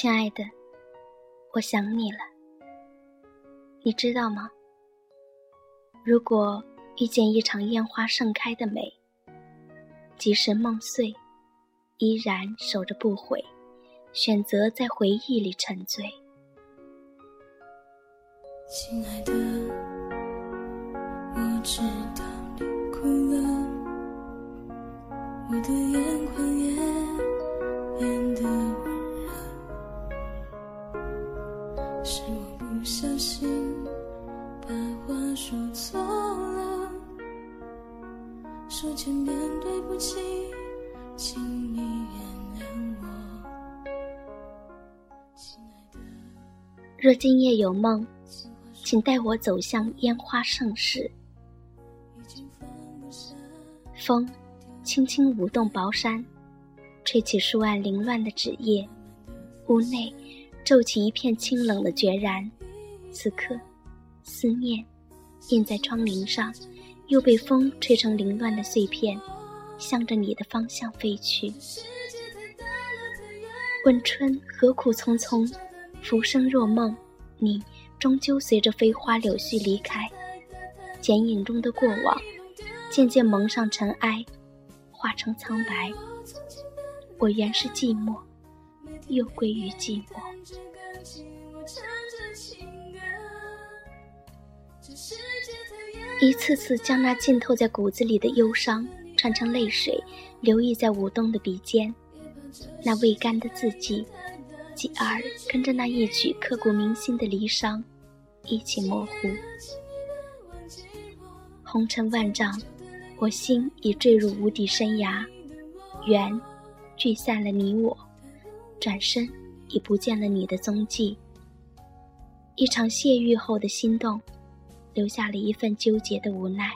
亲爱的，我想你了。你知道吗？如果遇见一场烟花盛开的美，即使梦碎，依然守着不悔，选择在回忆里沉醉。亲爱的，我知道你哭了，我的眼眶也变得说千遍对不起，请你原谅我。亲爱的，若今夜有梦，请带我走向烟花盛世。风轻轻舞动薄衫，吹起书案凌乱的纸页，屋内骤起一片清冷的决然。此刻，思念印在窗棂上，又被风吹成凌乱的碎片，向着你的方向飞去。问春何苦匆匆，浮生若梦，你终究随着飞花柳絮离开。剪影中的过往，渐渐蒙上尘埃，化成苍白。我原是寂寞，又归于寂寞。一次次将那浸透在骨子里的忧伤，串成泪水，流溢在舞动的鼻尖。那未干的字迹，继而跟着那一曲刻骨铭心的离殇，一起模糊。红尘万丈，我心已坠入无底深崖，缘聚散了你我，转身已不见了你的踪迹。一场谢狱后的心动，留下了一份纠结的无奈。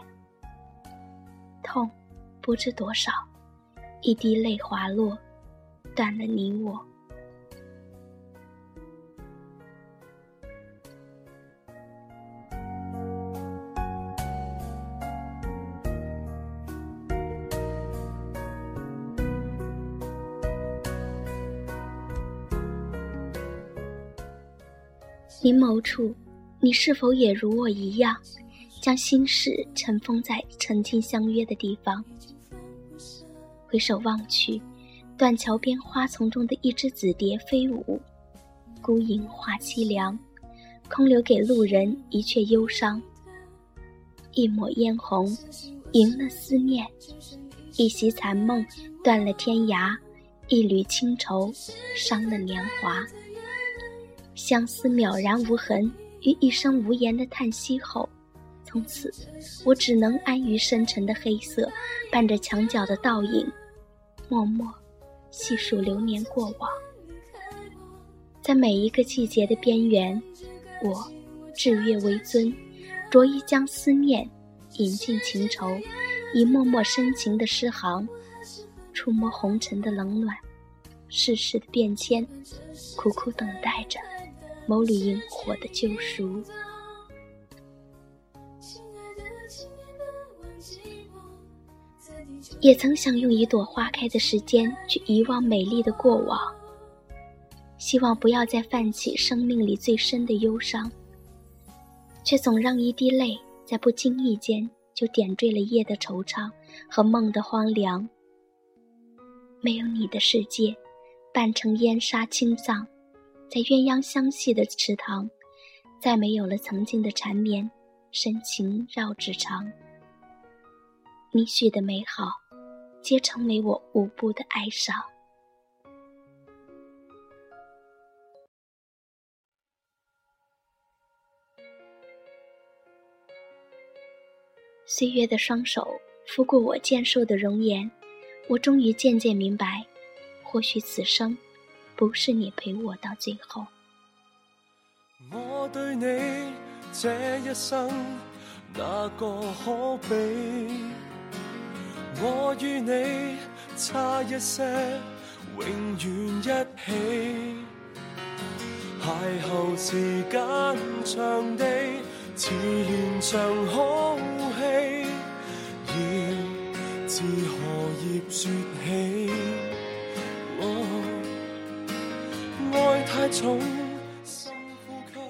痛，不知多少，一滴泪滑落，断了你我。临某处，你是否也如我一样，将心事尘封在曾经相约的地方？回首望去，断桥边花丛中的一只紫蝶飞舞，孤影化凄凉，空留给路人一阙忧伤。一抹嫣红，赢了思念；一袭残梦，断了天涯；一缕清愁，伤了年华。相思渺然无痕，于一声无言的叹息后，从此我只能安于深沉的黑色，伴着墙角的倒影，默默细数流年过往。在每一个季节的边缘，我置月为尊，着意将思念引进情愁，以默默深情的诗行，触摸红尘的冷暖，世事的变迁，苦苦等待着。某缕萤火的救赎，也曾想用一朵花开的时间去遗忘美丽的过往，希望不要再泛起生命里最深的忧伤，却总让一滴泪在不经意间就点缀了夜的惆怅和梦的荒凉。没有你的世界，半成烟沙青藏。在鸳鸯相戏的池塘，再没有了曾经的缠绵，深情绕指长。你许的美好，皆成为我无不的哀伤。岁月的双手拂过我健硕的容颜，我终于渐渐明白，或许此生。不是你陪我到最后。我对你这一生，哪个可比？我与你差一些，永远一起。邂逅时间长地，似连场好戏，要自何叶说起？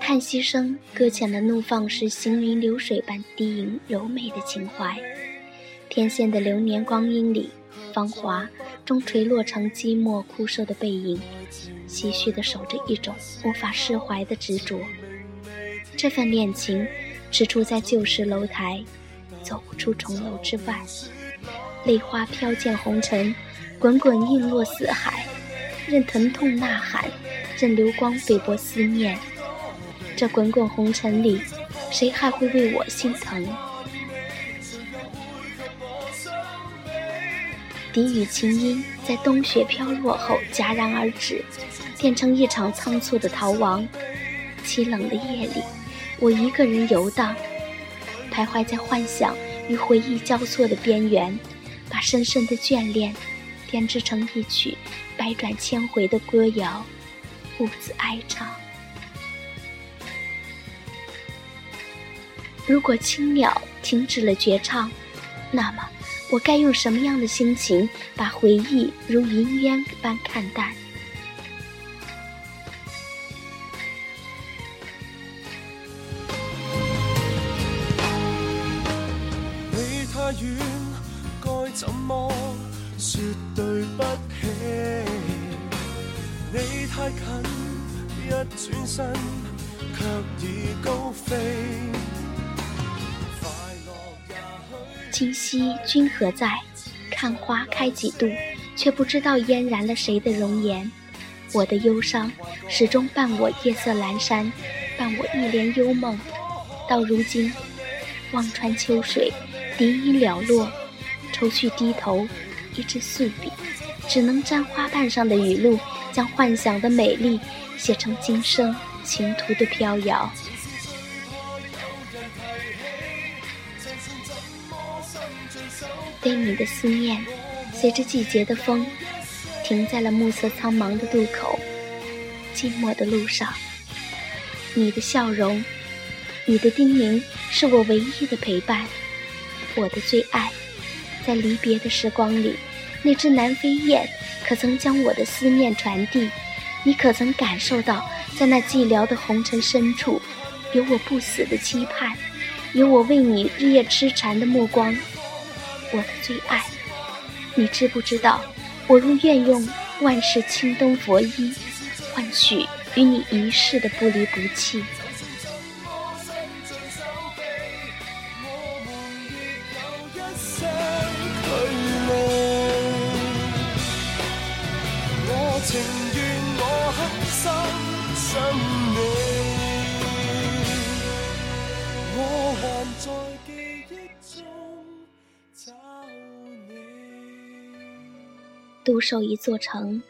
叹息声搁浅的怒放是行云流水般低吟柔美的情怀。天线的流年光阴里，芳华终垂落成寂寞枯瘦的背影，唏嘘的守着一种无法释怀的执着。这份恋情，只处在旧时楼台，走不出重楼之外。泪花飘溅红尘，滚滚映落四海。任疼痛呐喊，任流光菲薄思念。这滚滚红尘里，谁还会为我心疼？笛语琴音在冬雪飘落后戛然而止，变成一场仓促的逃亡。凄冷的夜里，我一个人游荡，徘徊在幻想与回忆交错的边缘，把深深的眷恋编织成一曲百转千回的歌谣，兀自哀唱。如果青鸟停止了绝唱，那么我该用什么样的心情把回忆如云烟般看淡？太近，一转身却已高飞。今夕君何在？看花开几度，却不知道嫣然了谁的容颜。我的忧伤始终伴我夜色阑珊，伴我一帘幽梦。到如今，望穿秋水，笛音寥落，愁绪低头，一支素笔，只能沾花瓣上的雨露，将幻想的美丽写成今生情途的飘摇。对你的思念，随着季节的风，停在了暮色苍茫的渡口。寂寞的路上，你的笑容，你的叮咛，是我唯一的陪伴。我的最爱，在离别的时光里，那只南飞雁，可曾将我的思念传递？你可曾感受到，在那寂寥的红尘深处，有我不死的期盼，有我为你日夜痴缠的目光？我的最爱，你知不知道？我如愿用万世青灯佛衣，换取与你一世的不离不弃。记忆中找你独守一座城，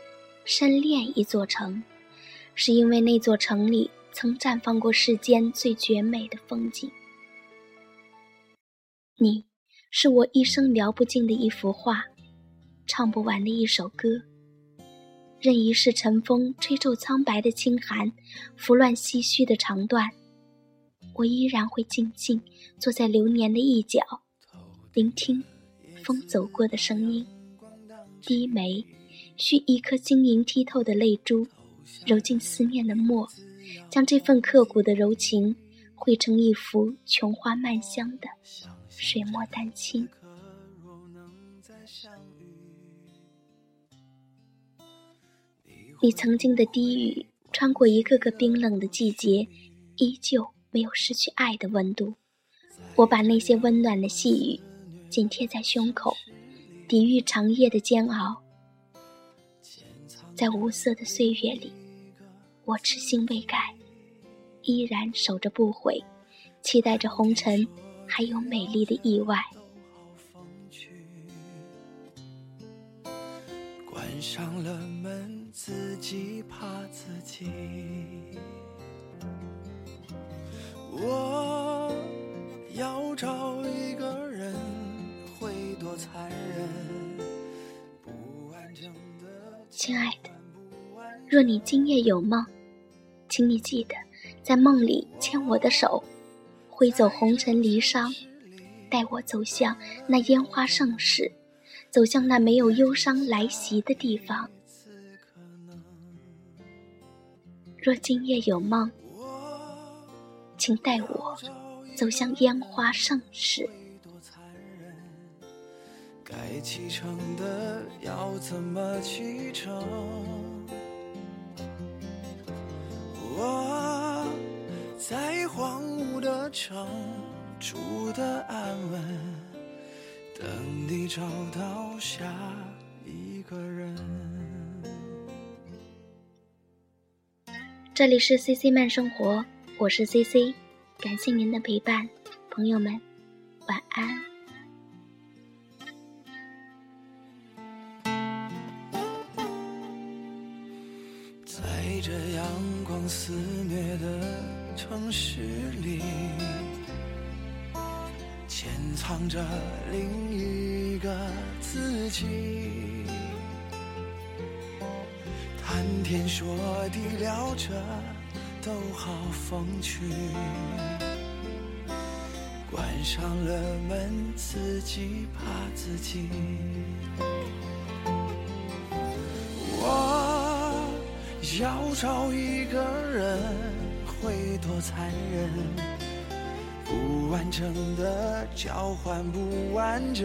深恋一座城，是因为那座城里曾绽放过世间最绝美的风景。你，是我一生聊不尽的一幅画，唱不完的一首歌。任一世晨风吹皱苍白的清寒，拂乱唏嘘的长段，我依然会静静坐在流年的一角，聆听风走过的声音。低眉，需一颗晶莹剔透的泪珠，揉进思念的墨，将这份刻骨的柔情绘成一幅琼花漫香的水墨丹青。你曾经的低语，穿过一个个冰冷的季节，依旧没有失去爱的温度。我把那些温暖的细雨紧贴在胸口，抵御长夜的煎熬。在无色的岁月里，我痴心未改，依然守着不悔，期待着红尘还有美丽的意外。关上了门，自己怕自己。我要找一个人，会多残忍？不完整的亲爱的，若你今夜有梦，请你记得在梦里牵我的手，挥走红尘离殇，带我走向那烟花盛世。走向那没有忧伤来袭的地方。若今夜有梦，请带我走向烟花盛世。该启程的要怎么启程？我在荒芜的城住的安稳，等你找到下一个人。这里是 CC 慢生活，我是 CC，感谢您的陪伴，朋友们，晚安。在这阳光肆虐的城市里，潜藏着另一个自己。谈天说地聊着都好风趣，关上了门，自己怕自己。我要找一个人会多残忍？不完整的交换不完整。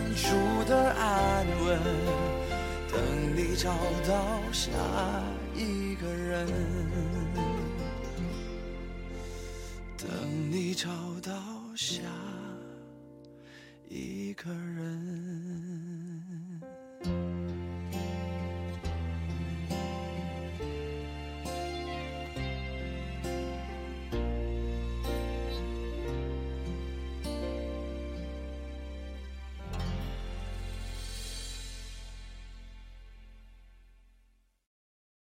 住的安稳，等你找到下一个人，等你找到下。一个人。